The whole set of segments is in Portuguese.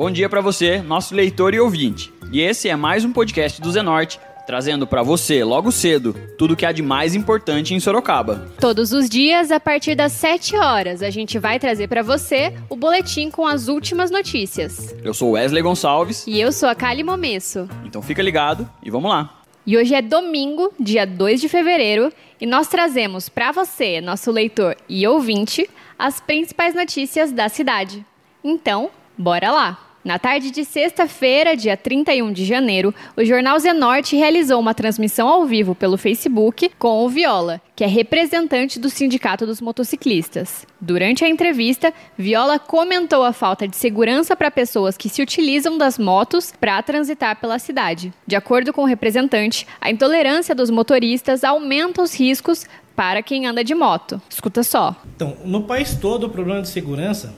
Bom dia para você, nosso leitor e ouvinte. E esse é mais um podcast do Zenorte, trazendo para você, logo cedo, tudo que há de mais importante em Sorocaba. Todos os dias, a partir das 7 horas, a gente vai trazer para você o boletim com as últimas notícias. Eu sou Wesley Gonçalves. E eu sou a Kali Momesso. Então fica ligado e vamos lá. E hoje é domingo, dia 2 de fevereiro, e nós trazemos para você, nosso leitor e ouvinte, as principais notícias da cidade. Então, bora lá! Na tarde de sexta-feira, dia 31 de janeiro, o Jornal Zenorte realizou uma transmissão ao vivo pelo Facebook com o Viola, que é representante do Sindicato dos Motociclistas. Durante a entrevista, Viola comentou a falta de segurança para pessoas que se utilizam das motos para transitar pela cidade. De acordo com o representante, a intolerância dos motoristas aumenta os riscos para quem anda de moto. Escuta só. Então, no país todo, o problema de segurança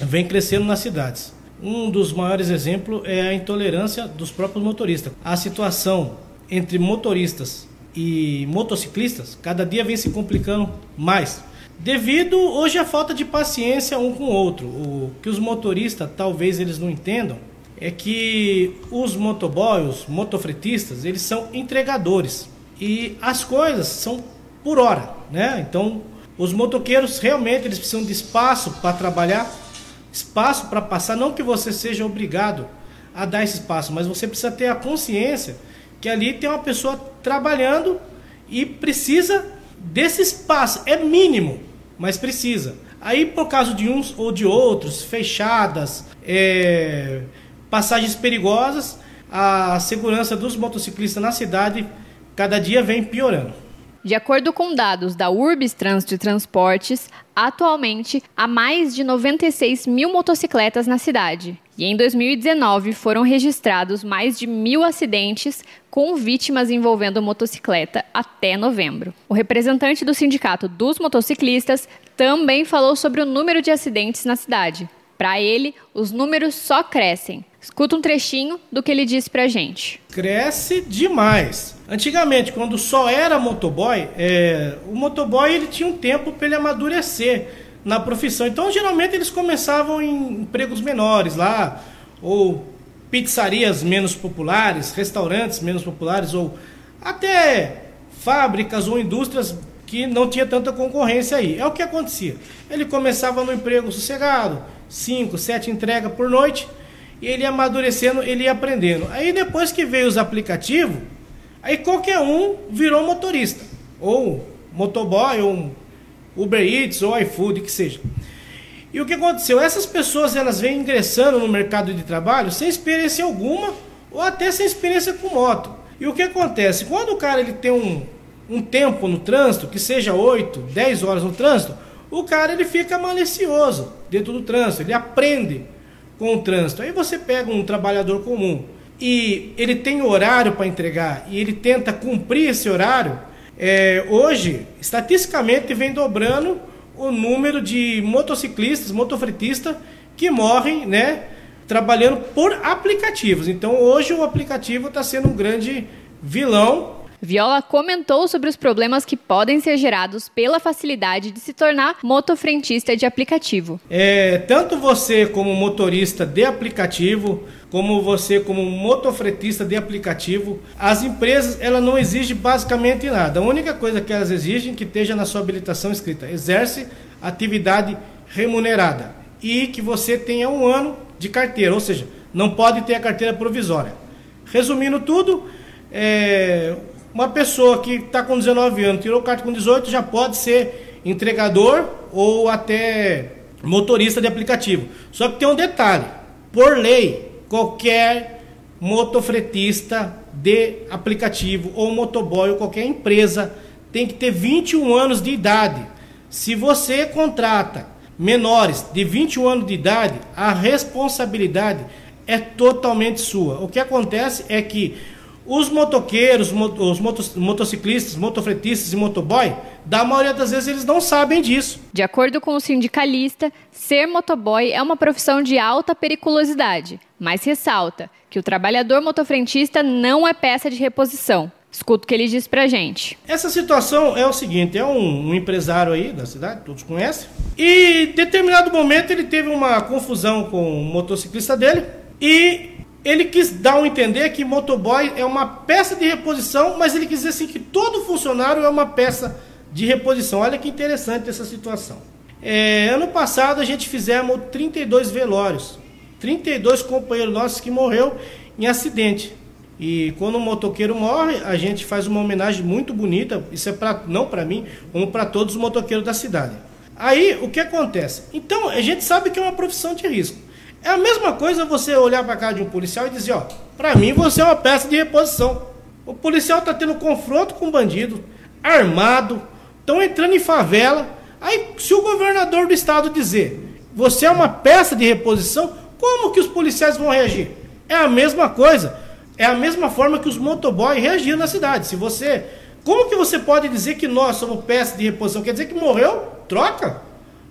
vem crescendo nas cidades. Um dos maiores exemplos é a intolerância dos próprios motoristas. A situação entre motoristas e motociclistas cada dia vem se complicando mais. Devido hoje à falta de paciência um com o outro. O que os motoristas talvez eles não entendam é que os motoboys, os motofretistas, eles são entregadores e as coisas são por hora, né? Então, os motoqueiros realmente eles precisam de espaço para trabalhar espaço para passar, não que você seja obrigado a dar esse espaço, mas você precisa ter a consciência que ali tem uma pessoa trabalhando e precisa desse espaço, é mínimo, mas precisa. Aí, por causa de uns ou de outros, fechadas, é, passagens perigosas, a segurança dos motociclistas na cidade cada dia vem piorando. De acordo com dados da Urbis Trânsito e Transportes, atualmente há mais de 96 mil motocicletas na cidade. E em 2019 foram registrados mais de mil acidentes com vítimas envolvendo motocicleta até novembro. O representante do Sindicato dos Motociclistas também falou sobre o número de acidentes na cidade. Para ele, os números só crescem. Escuta um trechinho do que ele disse pra gente. Cresce demais. Antigamente, quando só era motoboy, é, o motoboy ele tinha um tempo para ele amadurecer na profissão. Então, geralmente eles começavam em empregos menores lá, ou pizzarias menos populares, restaurantes menos populares, ou até fábricas ou indústrias que não tinha tanta concorrência aí. É o que acontecia. Ele começava no emprego sossegado, 5, 7 entregas por noite, e ele ia amadurecendo, ele ia aprendendo. Aí depois que veio os aplicativos, aí qualquer um virou motorista, ou motoboy, ou Uber Eats, ou iFood, que seja. E o que aconteceu? Essas pessoas elas vêm ingressando no mercado de trabalho sem experiência alguma, ou até sem experiência com moto. E o que acontece? Quando o cara ele tem um, um tempo no trânsito, que seja 8, 10 horas no trânsito, o cara ele fica malicioso dentro do trânsito, ele aprende com o trânsito. Aí você pega um trabalhador comum e ele tem horário para entregar e ele tenta cumprir esse horário, é, hoje, estatisticamente, vem dobrando o número de motociclistas, motofretistas que morrem, né, trabalhando por aplicativos. Então, hoje o aplicativo está sendo um grande vilão Viola comentou sobre os problemas que podem ser gerados pela facilidade de se tornar motofrentista de aplicativo. É, tanto você como motorista de aplicativo, como você como motofretista de aplicativo, as empresas ela não exigem basicamente nada. A única coisa que elas exigem é que esteja na sua habilitação escrita, exerce atividade remunerada e que você tenha um ano de carteira, ou seja, não pode ter a carteira provisória. Resumindo tudo, é, uma pessoa que está com 19 anos, tirou carta com 18, já pode ser entregador ou até motorista de aplicativo. Só que tem um detalhe: por lei, qualquer motofretista de aplicativo ou motoboy ou qualquer empresa tem que ter 21 anos de idade. Se você contrata menores de 21 anos de idade, a responsabilidade é totalmente sua. O que acontece é que os motoqueiros, os motociclistas, motofretistas e motoboy, da maioria das vezes eles não sabem disso. De acordo com o sindicalista, ser motoboy é uma profissão de alta periculosidade, mas ressalta que o trabalhador motofrentista não é peça de reposição. Escuta o que ele diz pra gente. Essa situação é o seguinte: é um, um empresário aí da cidade, todos conhecem, e em determinado momento ele teve uma confusão com o motociclista dele E ele quis dar um entender que motoboy é uma peça de reposição, mas ele quis dizer assim que todo funcionário é uma peça de reposição. Olha que interessante essa situação. É, ano passado a gente fizemos 32 velórios. 32 companheiros nossos que morreu em acidente. E quando um motoqueiro morre, a gente faz uma homenagem muito bonita. Isso é pra, não para mim, como para todos os motoqueiros da cidade. Aí, o que acontece? Então, a gente sabe que é uma profissão de risco. É a mesma coisa você olhar para casa de um policial e dizer, ó, para mim você é uma peça de reposição. O policial está tendo confronto com bandido, armado, estão entrando em favela. Aí, se o governador do estado dizer, você é uma peça de reposição, como que os policiais vão reagir? É a mesma coisa. É a mesma forma que os motoboys reagiram na cidade. Se você. Como que você pode dizer que nós somos peça de reposição? Quer dizer que morreu? Troca.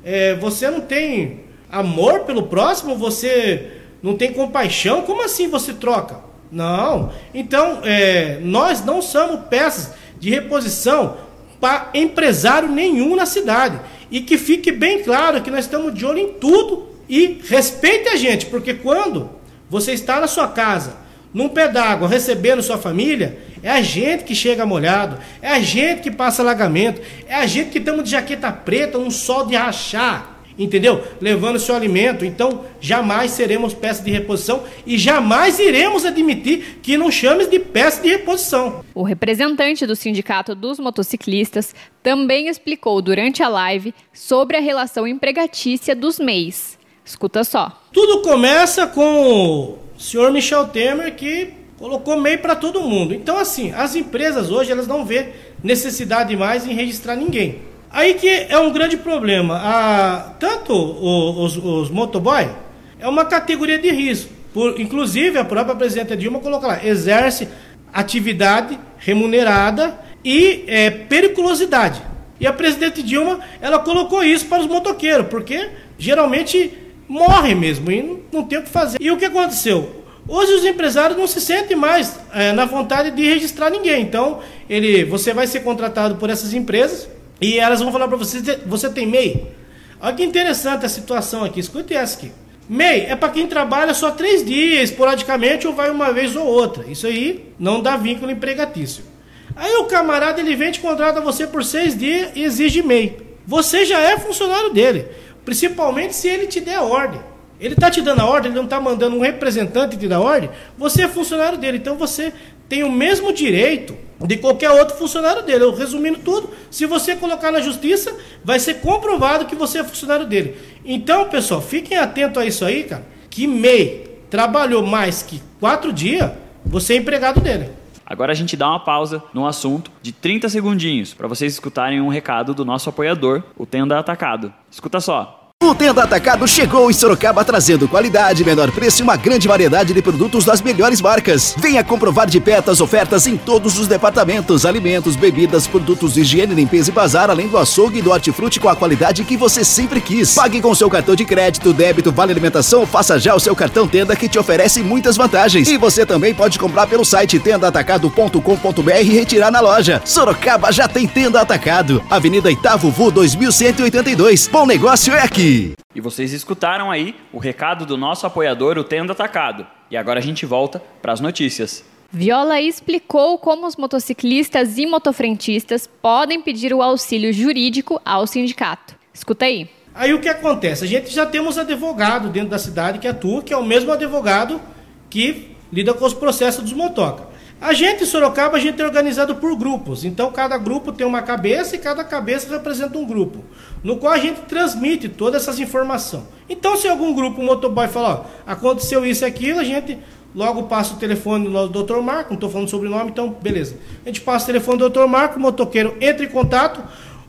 É, você não tem amor pelo próximo? Você não tem compaixão? Como assim você troca? Não. Então, é, nós não somos peças de reposição para empresário nenhum na cidade. E que fique bem claro que nós estamos de olho em tudo e respeite a gente, porque quando você está na sua casa num pé d'água recebendo sua família, é a gente que chega molhado, é a gente que passa alagamento, é a gente que estamos de jaqueta preta, um sol de rachar, entendeu? Levando seu alimento. Então, jamais seremos peça de reposição e jamais iremos admitir que não chames de peça de reposição. O representante do Sindicato dos Motociclistas também explicou durante a live sobre a relação empregatícia dos MEIs. Escuta só. Tudo começa com o senhor Michel Temer que colocou MEI para todo mundo. Então, assim, as empresas hoje elas não vê necessidade mais em registrar ninguém. Aí que é um grande problema. A, tanto os, os motoboy é uma categoria de risco. Por, inclusive, a própria presidenta Dilma colocou lá, exerce atividade remunerada e é, periculosidade. E a presidente Dilma, ela colocou isso para os motoqueiros, porque geralmente morre mesmo e não, não tem o que fazer. E o que aconteceu? Hoje os empresários não se sentem mais é, na vontade de registrar ninguém. Então, ele, você vai ser contratado por essas empresas e elas vão falar para você: você tem MEI? Olha que interessante a situação aqui. Escute essa aqui. MEI é para quem trabalha só três dias, esporadicamente, ou vai uma vez ou outra. Isso aí não dá vínculo empregatício. Aí o camarada ele vem te contrata você por seis dias e exige MEI. Você já é funcionário dele. Principalmente se ele te der ordem. Ele está te dando a ordem, ele não está mandando um representante te dar ordem, você é funcionário dele. Então você tem o mesmo direito de qualquer outro funcionário dele. Eu resumindo tudo, se você colocar na justiça, vai ser comprovado que você é funcionário dele. Então, pessoal, fiquem atentos a isso aí, cara. Que MEI trabalhou mais que quatro dias, você é empregado dele. Agora a gente dá uma pausa no assunto de 30 segundinhos para vocês escutarem um recado do nosso apoiador, o Tenda Atacado. Escuta só. O Tenda Atacado chegou em Sorocaba trazendo qualidade, menor preço e uma grande variedade de produtos das melhores marcas. Venha comprovar de perto as ofertas em todos os departamentos: alimentos, bebidas, produtos de higiene, limpeza e bazar, além do açougue e do hortifruti com a qualidade que você sempre quis. Pague com seu cartão de crédito, débito, vale alimentação, faça já o seu cartão Tenda que te oferece muitas vantagens. E você também pode comprar pelo site tendaatacado.com.br e retirar na loja. Sorocaba já tem Tenda Atacado. Avenida Itavo Vu 2182. Bom negócio é aqui. E vocês escutaram aí o recado do nosso apoiador, o Tendo Atacado. E agora a gente volta para as notícias. Viola explicou como os motociclistas e motofrentistas podem pedir o auxílio jurídico ao sindicato. Escuta aí. Aí o que acontece? A gente já temos advogado dentro da cidade que atua, que é o mesmo advogado que lida com os processos dos motoca. A gente em Sorocaba, a gente é organizado por grupos. Então, cada grupo tem uma cabeça e cada cabeça representa um grupo. No qual a gente transmite todas essas informações. Então, se algum grupo, um motoboy falar, aconteceu isso e aquilo, a gente logo passa o telefone do Dr. Marco, não estou falando sobrenome, então beleza. A gente passa o telefone do Dr. Marco, o motoqueiro entra em contato,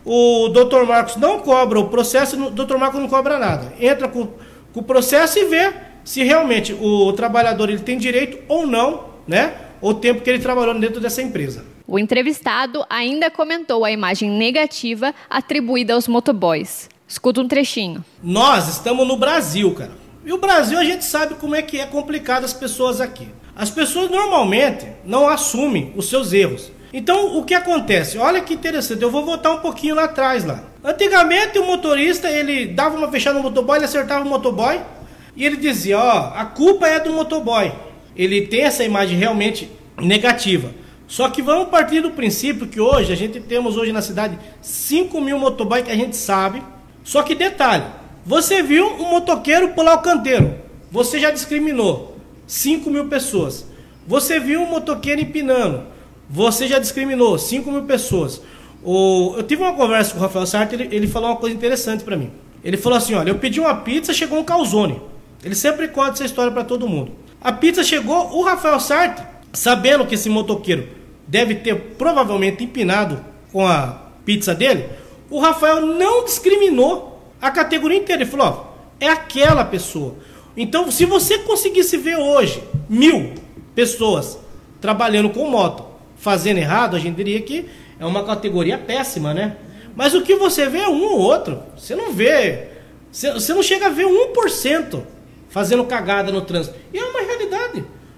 o Dr. Marcos não cobra o processo, o Dr. Marco não cobra nada. Entra com, com o processo e vê se realmente o trabalhador ele tem direito ou não, né? O tempo que ele trabalhou dentro dessa empresa. O entrevistado ainda comentou a imagem negativa atribuída aos motoboys. Escuta um trechinho. Nós estamos no Brasil, cara. E o Brasil a gente sabe como é que é complicado as pessoas aqui. As pessoas normalmente não assumem os seus erros. Então, o que acontece? Olha que interessante, eu vou voltar um pouquinho lá atrás lá. Antigamente o motorista, ele dava uma fechada no motoboy, ele acertava o motoboy, E ele dizia, ó, a culpa é do motoboy. Ele tem essa imagem realmente negativa. Só que vamos partir do princípio que hoje, a gente temos hoje na cidade 5 mil motoboy que a gente sabe. Só que detalhe, você viu um motoqueiro pular o canteiro, você já discriminou 5 mil pessoas. Você viu um motoqueiro empinando, você já discriminou 5 mil pessoas. O, eu tive uma conversa com o Rafael Sartre, ele, ele falou uma coisa interessante para mim. Ele falou assim: olha, eu pedi uma pizza, chegou um calzone. Ele sempre conta essa história para todo mundo. A pizza chegou, o Rafael Sartre, sabendo que esse motoqueiro deve ter provavelmente empinado com a pizza dele, o Rafael não discriminou a categoria inteira. Ele falou: ó, é aquela pessoa. Então, se você conseguisse ver hoje mil pessoas trabalhando com moto fazendo errado, a gente diria que é uma categoria péssima, né? Mas o que você vê é um ou outro. Você não vê. Você não chega a ver 1% fazendo cagada no trânsito. E.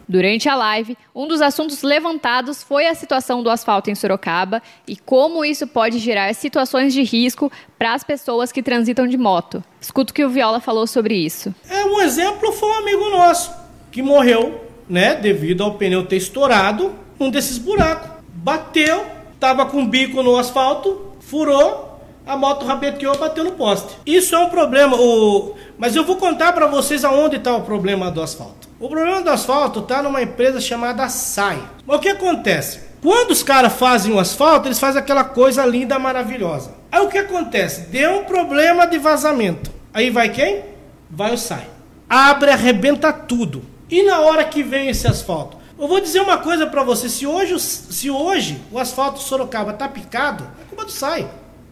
Durante a live, um dos assuntos levantados foi a situação do asfalto em Sorocaba e como isso pode gerar situações de risco para as pessoas que transitam de moto. Escuta o que o Viola falou sobre isso. É um exemplo foi um amigo nosso que morreu, né, devido ao pneu ter estourado um desses buracos. Bateu, tava com bico no asfalto, furou, a moto rabeteou, bateu no poste. Isso é um problema. O... Mas eu vou contar para vocês aonde está o problema do asfalto. O problema do asfalto está numa empresa chamada SAI. O que acontece? Quando os caras fazem o asfalto, eles fazem aquela coisa linda, maravilhosa. Aí o que acontece? Deu um problema de vazamento. Aí vai quem? Vai o SAI. Abre, arrebenta tudo. E na hora que vem esse asfalto? Eu vou dizer uma coisa para você. Se hoje, se hoje o asfalto Sorocaba tá picado, é culpa do SAI.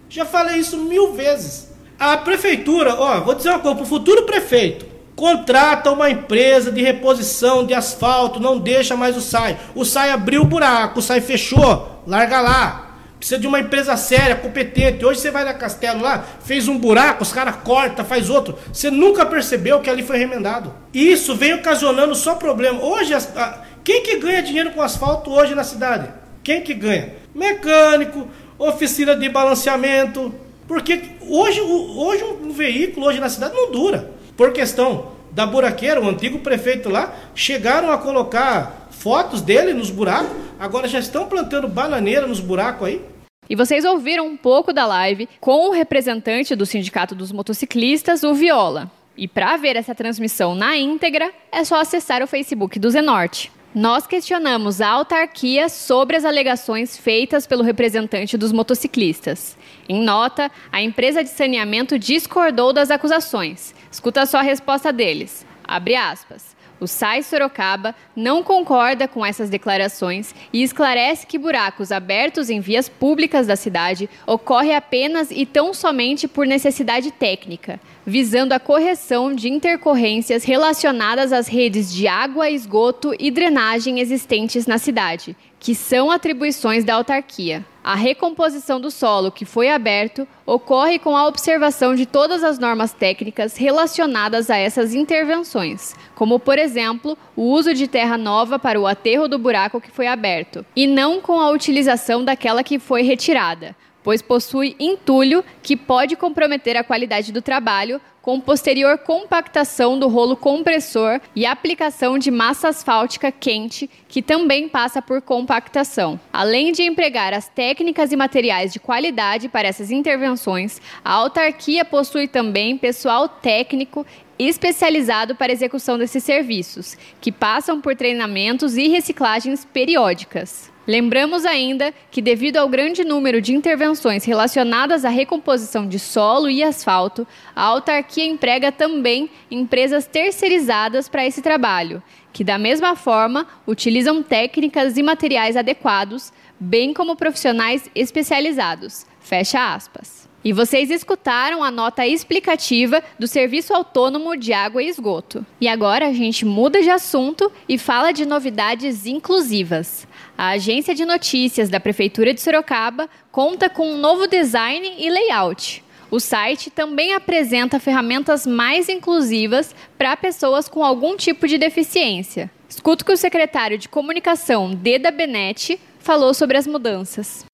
Já falei isso mil vezes. A prefeitura, ó, vou dizer uma coisa, pro futuro prefeito, Contrata uma empresa de reposição de asfalto, não deixa mais o SAI. O SAI abriu o buraco, o SAI fechou, larga lá. Precisa de uma empresa séria, competente. Hoje você vai na Castelo lá, fez um buraco, os caras cortam, faz outro. Você nunca percebeu que ali foi remendado. Isso vem ocasionando só problema. Hoje, a, quem que ganha dinheiro com asfalto hoje na cidade? Quem que ganha? Mecânico, oficina de balanceamento. Porque hoje, hoje um veículo hoje na cidade não dura por questão da buraqueira, o antigo prefeito lá, chegaram a colocar fotos dele nos buracos, agora já estão plantando bananeira nos buracos aí. E vocês ouviram um pouco da live com o representante do Sindicato dos Motociclistas, o Viola. E para ver essa transmissão na íntegra, é só acessar o Facebook do Zenorte. Nós questionamos a autarquia sobre as alegações feitas pelo representante dos motociclistas. Em nota, a empresa de saneamento discordou das acusações. Escuta só a resposta deles. Abre aspas. O SAI Sorocaba não concorda com essas declarações e esclarece que buracos abertos em vias públicas da cidade ocorre apenas e tão somente por necessidade técnica, visando a correção de intercorrências relacionadas às redes de água, esgoto e drenagem existentes na cidade, que são atribuições da autarquia. A recomposição do solo que foi aberto ocorre com a observação de todas as normas técnicas relacionadas a essas intervenções, como, por exemplo, o uso de terra nova para o aterro do buraco que foi aberto, e não com a utilização daquela que foi retirada, pois possui entulho que pode comprometer a qualidade do trabalho, com posterior compactação do rolo compressor e aplicação de massa asfáltica quente, que também passa por compactação. Além de empregar as técnicas e materiais de qualidade para essas intervenções, a autarquia possui também pessoal técnico especializado para execução desses serviços, que passam por treinamentos e reciclagens periódicas. Lembramos ainda que, devido ao grande número de intervenções relacionadas à recomposição de solo e asfalto, a autarquia emprega também empresas terceirizadas para esse trabalho, que, da mesma forma, utilizam técnicas e materiais adequados, bem como profissionais especializados. Fecha aspas. E vocês escutaram a nota explicativa do Serviço Autônomo de Água e Esgoto. E agora a gente muda de assunto e fala de novidades inclusivas. A agência de notícias da Prefeitura de Sorocaba conta com um novo design e layout. O site também apresenta ferramentas mais inclusivas para pessoas com algum tipo de deficiência. Escuto que o secretário de comunicação, Deda Benetti, falou sobre as mudanças.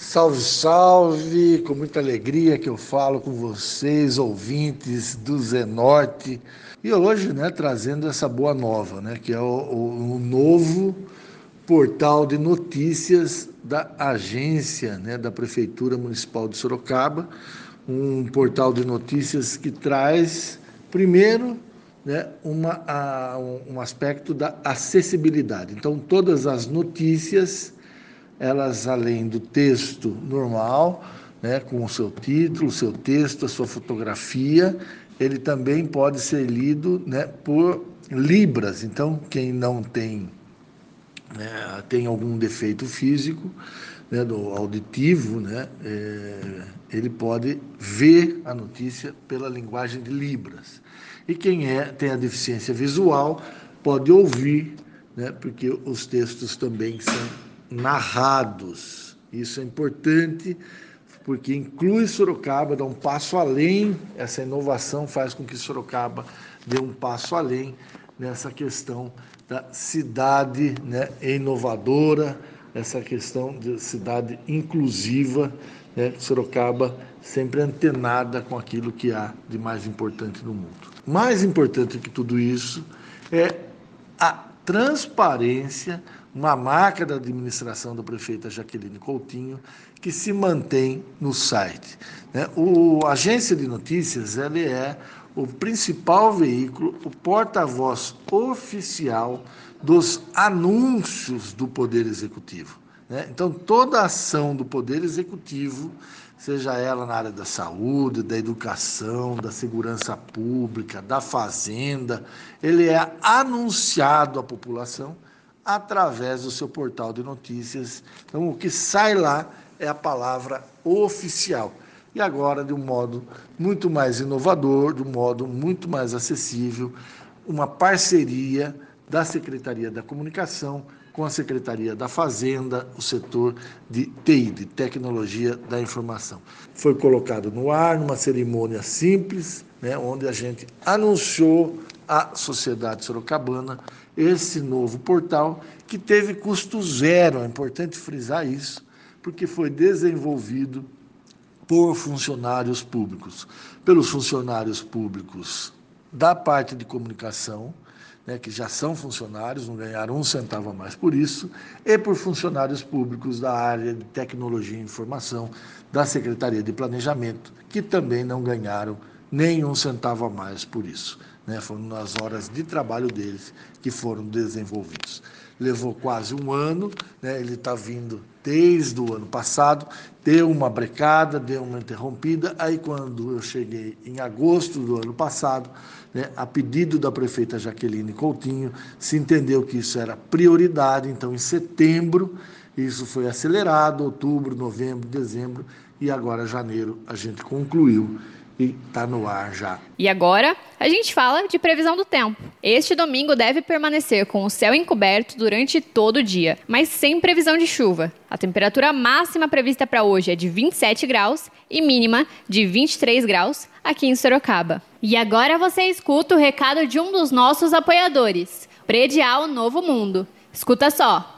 Salve, salve! Com muita alegria que eu falo com vocês, ouvintes do Zenorte. E hoje, né, trazendo essa boa nova, né, que é o, o, o novo portal de notícias da agência, né, da Prefeitura Municipal de Sorocaba. Um portal de notícias que traz, primeiro, né, uma, a, um aspecto da acessibilidade. Então, todas as notícias elas além do texto normal, né, com o seu título, o seu texto, a sua fotografia, ele também pode ser lido né, por libras. Então, quem não tem né, tem algum defeito físico, né, do auditivo, né, é, ele pode ver a notícia pela linguagem de libras. E quem é tem a deficiência visual pode ouvir, né, porque os textos também são narrados. Isso é importante porque inclui Sorocaba, dá um passo além. Essa inovação faz com que Sorocaba dê um passo além nessa questão da cidade né, inovadora, essa questão de cidade inclusiva. Né, Sorocaba sempre antenada com aquilo que há de mais importante no mundo. Mais importante que tudo isso é a transparência uma marca da administração da prefeita Jaqueline Coutinho, que se mantém no site. Né? O a Agência de Notícias ele é o principal veículo, o porta-voz oficial dos anúncios do Poder Executivo. Né? Então, toda ação do Poder Executivo, seja ela na área da saúde, da educação, da segurança pública, da fazenda, ele é anunciado à população através do seu portal de notícias. Então, o que sai lá é a palavra oficial. E agora, de um modo muito mais inovador, de um modo muito mais acessível, uma parceria da Secretaria da Comunicação com a Secretaria da Fazenda, o setor de TI, de Tecnologia da Informação. Foi colocado no ar numa cerimônia simples, né, onde a gente anunciou à sociedade sorocabana esse novo portal que teve custo zero. É importante frisar isso, porque foi desenvolvido por funcionários públicos, pelos funcionários públicos da parte de comunicação, né, que já são funcionários, não ganharam um centavo a mais por isso, e por funcionários públicos da área de tecnologia e informação, da Secretaria de Planejamento, que também não ganharam nem um centavo a mais por isso. Né? Foram nas horas de trabalho deles que foram desenvolvidos. Levou quase um ano, né? ele está vindo desde o ano passado, deu uma brecada, deu uma interrompida. Aí, quando eu cheguei em agosto do ano passado, né, a pedido da prefeita Jaqueline Coutinho, se entendeu que isso era prioridade. Então, em setembro, isso foi acelerado, outubro, novembro, dezembro, e agora, janeiro, a gente concluiu e está no ar já. E agora, a gente fala de previsão do tempo. Este domingo deve permanecer com o céu encoberto durante todo o dia, mas sem previsão de chuva. A temperatura máxima prevista para hoje é de 27 graus e mínima de 23 graus aqui em Sorocaba. E agora você escuta o recado de um dos nossos apoiadores, Predial Novo Mundo. Escuta só.